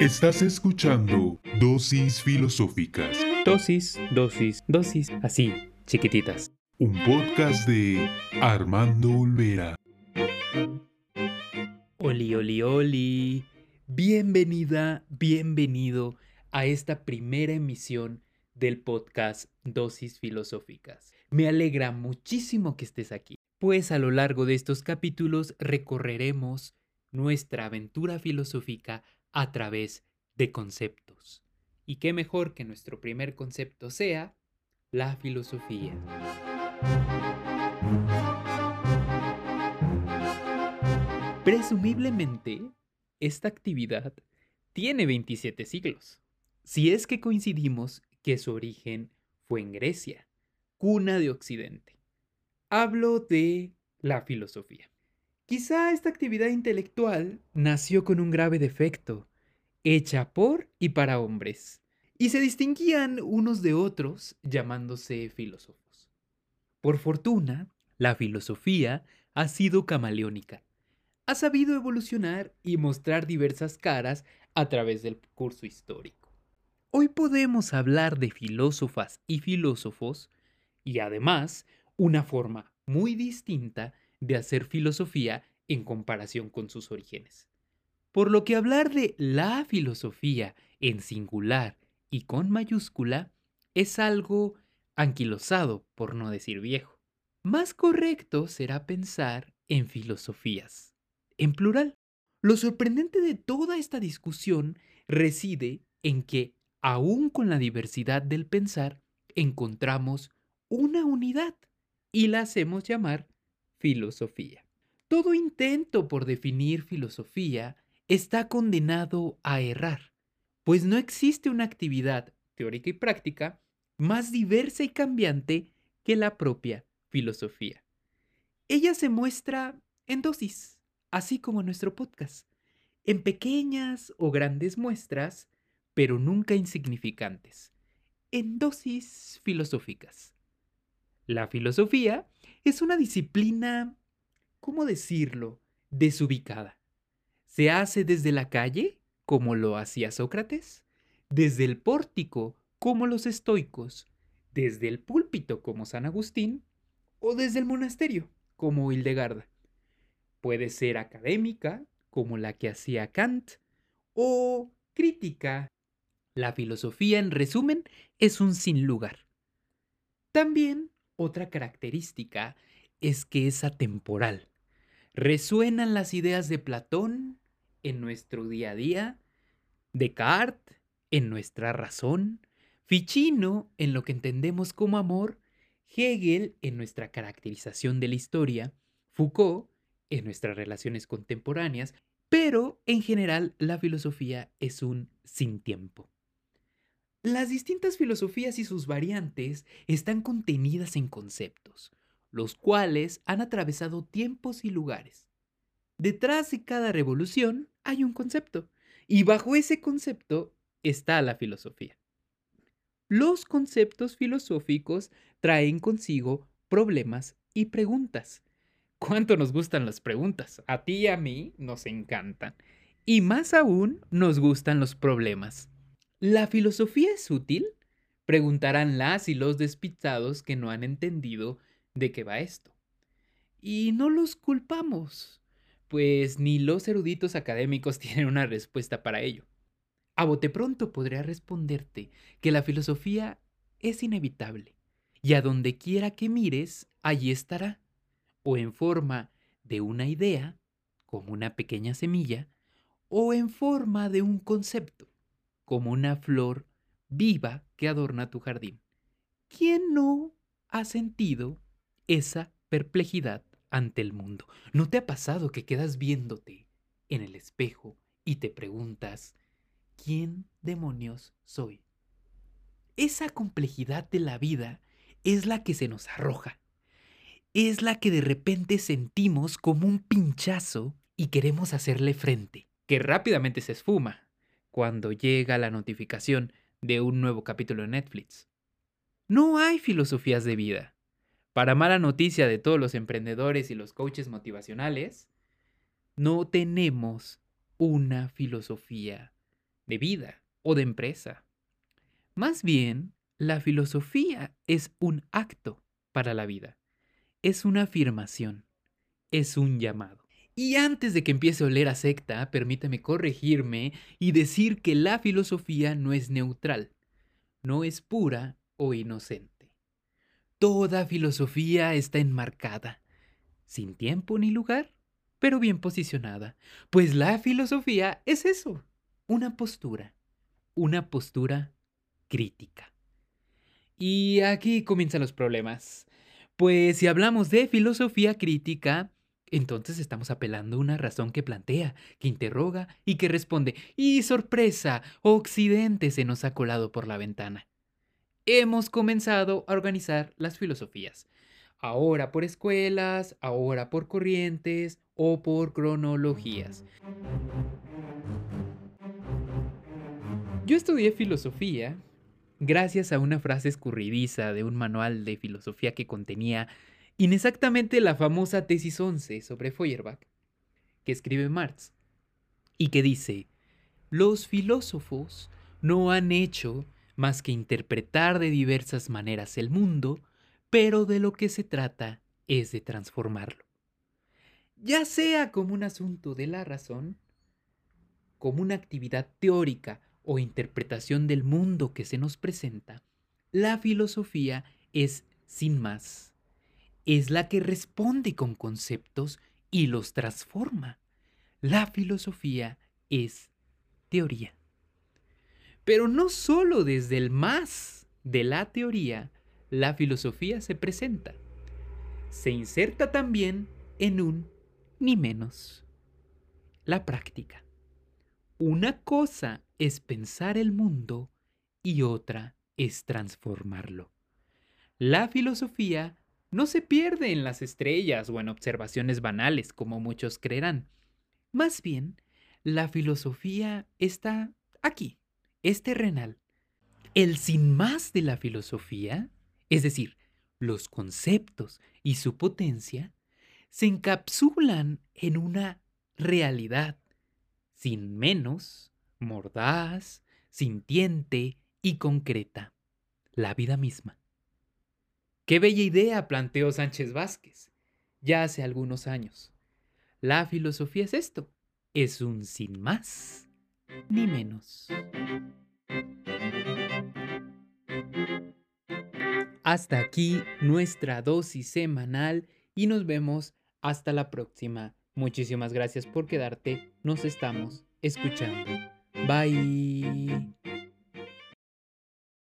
Estás escuchando Dosis Filosóficas. Dosis, dosis, dosis, así, chiquititas. Un podcast de Armando Olvera. Oli, oli, oli. Bienvenida, bienvenido a esta primera emisión del podcast Dosis Filosóficas. Me alegra muchísimo que estés aquí, pues a lo largo de estos capítulos recorreremos nuestra aventura filosófica a través de conceptos. Y qué mejor que nuestro primer concepto sea la filosofía. Presumiblemente, esta actividad tiene 27 siglos, si es que coincidimos que su origen fue en Grecia, cuna de Occidente. Hablo de la filosofía. Quizá esta actividad intelectual nació con un grave defecto, hecha por y para hombres, y se distinguían unos de otros llamándose filósofos. Por fortuna, la filosofía ha sido camaleónica. Ha sabido evolucionar y mostrar diversas caras a través del curso histórico. Hoy podemos hablar de filósofas y filósofos y además una forma muy distinta de hacer filosofía en comparación con sus orígenes. Por lo que hablar de la filosofía en singular y con mayúscula es algo anquilosado, por no decir viejo. Más correcto será pensar en filosofías, en plural. Lo sorprendente de toda esta discusión reside en que, aún con la diversidad del pensar, encontramos una unidad y la hacemos llamar filosofía. Todo intento por definir filosofía está condenado a errar, pues no existe una actividad teórica y práctica más diversa y cambiante que la propia filosofía. Ella se muestra en dosis, así como nuestro podcast, en pequeñas o grandes muestras, pero nunca insignificantes, en dosis filosóficas. La filosofía es una disciplina, ¿cómo decirlo?, desubicada. Se hace desde la calle, como lo hacía Sócrates, desde el pórtico, como los estoicos, desde el púlpito, como San Agustín, o desde el monasterio, como Hildegarda. Puede ser académica, como la que hacía Kant, o crítica. La filosofía, en resumen, es un sin lugar. También otra característica es que es atemporal. Resuenan las ideas de Platón en nuestro día a día, Descartes en nuestra razón, Ficino en lo que entendemos como amor, Hegel en nuestra caracterización de la historia, Foucault en nuestras relaciones contemporáneas, pero en general la filosofía es un sin tiempo. Las distintas filosofías y sus variantes están contenidas en conceptos, los cuales han atravesado tiempos y lugares. Detrás de cada revolución hay un concepto, y bajo ese concepto está la filosofía. Los conceptos filosóficos traen consigo problemas y preguntas. ¿Cuánto nos gustan las preguntas? A ti y a mí nos encantan. Y más aún nos gustan los problemas. ¿La filosofía es útil? Preguntarán las y los despistados que no han entendido de qué va esto. Y no los culpamos, pues ni los eruditos académicos tienen una respuesta para ello. A bote pronto podría responderte que la filosofía es inevitable, y a donde quiera que mires, allí estará, o en forma de una idea, como una pequeña semilla, o en forma de un concepto como una flor viva que adorna tu jardín. ¿Quién no ha sentido esa perplejidad ante el mundo? ¿No te ha pasado que quedas viéndote en el espejo y te preguntas, ¿quién demonios soy? Esa complejidad de la vida es la que se nos arroja. Es la que de repente sentimos como un pinchazo y queremos hacerle frente, que rápidamente se esfuma cuando llega la notificación de un nuevo capítulo de Netflix. No hay filosofías de vida. Para mala noticia de todos los emprendedores y los coaches motivacionales, no tenemos una filosofía de vida o de empresa. Más bien, la filosofía es un acto para la vida. Es una afirmación. Es un llamado. Y antes de que empiece a oler a secta, permítame corregirme y decir que la filosofía no es neutral, no es pura o inocente. Toda filosofía está enmarcada, sin tiempo ni lugar, pero bien posicionada, pues la filosofía es eso, una postura, una postura crítica. Y aquí comienzan los problemas. Pues si hablamos de filosofía crítica, entonces estamos apelando a una razón que plantea, que interroga y que responde. ¡Y sorpresa! Occidente se nos ha colado por la ventana. Hemos comenzado a organizar las filosofías. Ahora por escuelas, ahora por corrientes o por cronologías. Yo estudié filosofía gracias a una frase escurridiza de un manual de filosofía que contenía inexactamente la famosa tesis 11 sobre Feuerbach, que escribe Marx, y que dice, los filósofos no han hecho más que interpretar de diversas maneras el mundo, pero de lo que se trata es de transformarlo. Ya sea como un asunto de la razón, como una actividad teórica o interpretación del mundo que se nos presenta, la filosofía es, sin más, es la que responde con conceptos y los transforma. La filosofía es teoría. Pero no solo desde el más de la teoría, la filosofía se presenta. Se inserta también en un ni menos. La práctica. Una cosa es pensar el mundo y otra es transformarlo. La filosofía no se pierde en las estrellas o en observaciones banales, como muchos creerán. Más bien, la filosofía está aquí, es terrenal. El sin más de la filosofía, es decir, los conceptos y su potencia, se encapsulan en una realidad sin menos, mordaz, sintiente y concreta, la vida misma. Qué bella idea planteó Sánchez Vázquez, ya hace algunos años. La filosofía es esto, es un sin más ni menos. Hasta aquí nuestra dosis semanal y nos vemos hasta la próxima. Muchísimas gracias por quedarte, nos estamos escuchando. Bye.